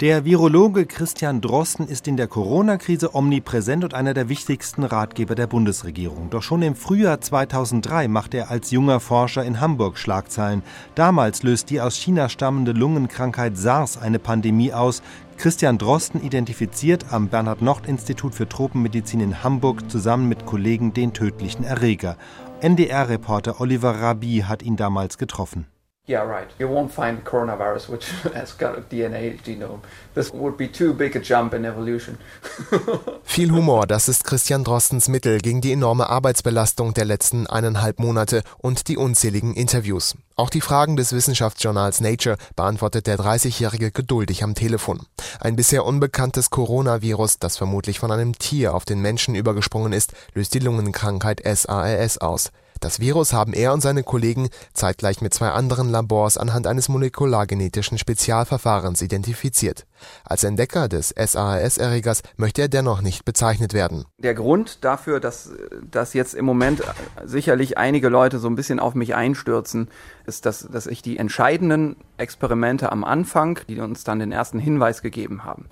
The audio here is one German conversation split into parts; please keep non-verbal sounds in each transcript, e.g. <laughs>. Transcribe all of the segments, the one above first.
Der Virologe Christian Drosten ist in der Corona-Krise omnipräsent und einer der wichtigsten Ratgeber der Bundesregierung. Doch schon im Frühjahr 2003 machte er als junger Forscher in Hamburg Schlagzeilen. Damals löst die aus China stammende Lungenkrankheit SARS eine Pandemie aus. Christian Drosten identifiziert am Bernhard-Nocht-Institut für Tropenmedizin in Hamburg zusammen mit Kollegen den tödlichen Erreger. NDR-Reporter Oliver Rabi hat ihn damals getroffen. Yeah, right. You won't find coronavirus which <laughs> has got a DNA genome. This would be too big a jump in evolution. <laughs> Viel Humor, das ist Christian Drostens Mittel gegen die enorme Arbeitsbelastung der letzten eineinhalb Monate und die unzähligen Interviews. Auch die Fragen des Wissenschaftsjournals Nature beantwortet der 30-Jährige geduldig am Telefon. Ein bisher unbekanntes Coronavirus, das vermutlich von einem Tier auf den Menschen übergesprungen ist, löst die Lungenkrankheit SARS aus. Das Virus haben er und seine Kollegen zeitgleich mit zwei anderen Labors anhand eines molekulargenetischen Spezialverfahrens identifiziert. Als Entdecker des SARS-Erregers möchte er dennoch nicht bezeichnet werden. Der Grund dafür, dass, dass jetzt im Moment sicherlich einige Leute so ein bisschen auf mich einstürzen, ist, dass, dass ich die entscheidenden Experimente am Anfang, die uns dann den ersten Hinweis gegeben haben,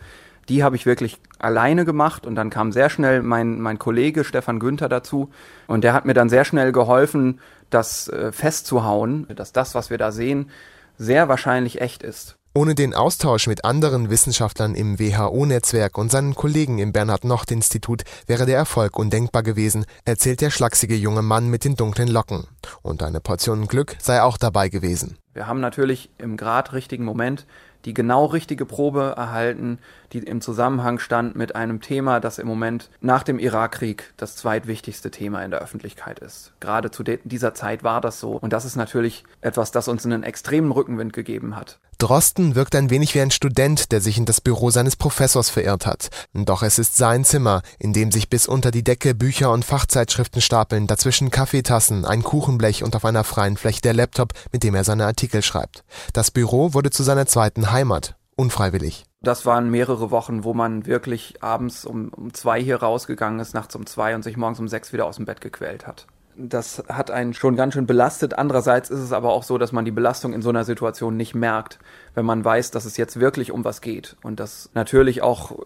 die habe ich wirklich alleine gemacht und dann kam sehr schnell mein, mein Kollege Stefan Günther dazu und der hat mir dann sehr schnell geholfen, das äh, festzuhauen, dass das, was wir da sehen, sehr wahrscheinlich echt ist. Ohne den Austausch mit anderen Wissenschaftlern im WHO-Netzwerk und seinen Kollegen im Bernhard-Nocht-Institut wäre der Erfolg undenkbar gewesen, erzählt der schlachsige junge Mann mit den dunklen Locken. Und eine Portion Glück sei auch dabei gewesen. Wir haben natürlich im grad richtigen Moment die genau richtige Probe erhalten, die im Zusammenhang stand mit einem Thema, das im Moment nach dem Irakkrieg das zweitwichtigste Thema in der Öffentlichkeit ist. Gerade zu dieser Zeit war das so. Und das ist natürlich etwas, das uns einen extremen Rückenwind gegeben hat. Drosten wirkt ein wenig wie ein Student, der sich in das Büro seines Professors verirrt hat. Doch es ist sein Zimmer, in dem sich bis unter die Decke Bücher und Fachzeitschriften stapeln, dazwischen Kaffeetassen, ein Kuchenblech und auf einer freien Fläche der Laptop, mit dem er seine Artikel schreibt. Das Büro wurde zu seiner zweiten Heimat, unfreiwillig. Das waren mehrere Wochen, wo man wirklich abends um, um zwei hier rausgegangen ist, nachts um zwei und sich morgens um sechs wieder aus dem Bett gequält hat das hat einen schon ganz schön belastet. Andererseits ist es aber auch so, dass man die Belastung in so einer Situation nicht merkt, wenn man weiß, dass es jetzt wirklich um was geht und dass natürlich auch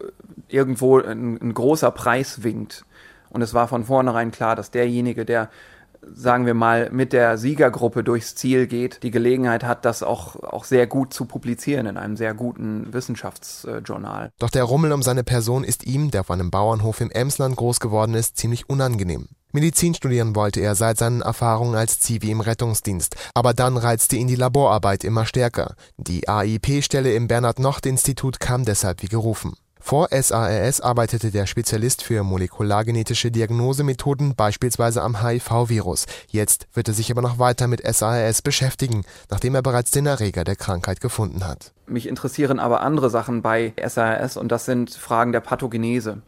irgendwo ein, ein großer Preis winkt. Und es war von vornherein klar, dass derjenige, der sagen wir mal, mit der Siegergruppe durchs Ziel geht, die Gelegenheit hat, das auch, auch sehr gut zu publizieren in einem sehr guten Wissenschaftsjournal. Doch der Rummel um seine Person ist ihm, der auf einem Bauernhof im Emsland groß geworden ist, ziemlich unangenehm. Medizin studieren wollte er seit seinen Erfahrungen als Zivi im Rettungsdienst, aber dann reizte ihn die Laborarbeit immer stärker. Die AIP-Stelle im Bernhard-Nocht-Institut kam deshalb wie gerufen. Vor SARS arbeitete der Spezialist für molekulargenetische Diagnosemethoden beispielsweise am HIV-Virus. Jetzt wird er sich aber noch weiter mit SARS beschäftigen, nachdem er bereits den Erreger der Krankheit gefunden hat. Mich interessieren aber andere Sachen bei SARS und das sind Fragen der Pathogenese.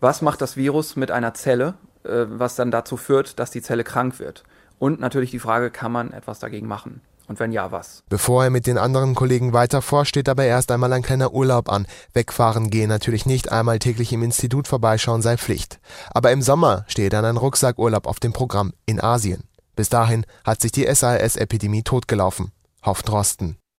Was macht das Virus mit einer Zelle äh, was dann dazu führt, dass die Zelle krank wird. Und natürlich die Frage, kann man etwas dagegen machen? Und wenn ja, was? Bevor er mit den anderen Kollegen weiter forscht, steht aber erst einmal ein kleiner Urlaub an. Wegfahren gehen natürlich nicht, einmal täglich im Institut vorbeischauen sei Pflicht. Aber im Sommer steht dann ein Rucksackurlaub auf dem Programm in Asien. Bis dahin hat sich die SARS-Epidemie totgelaufen. Hofft Drosten.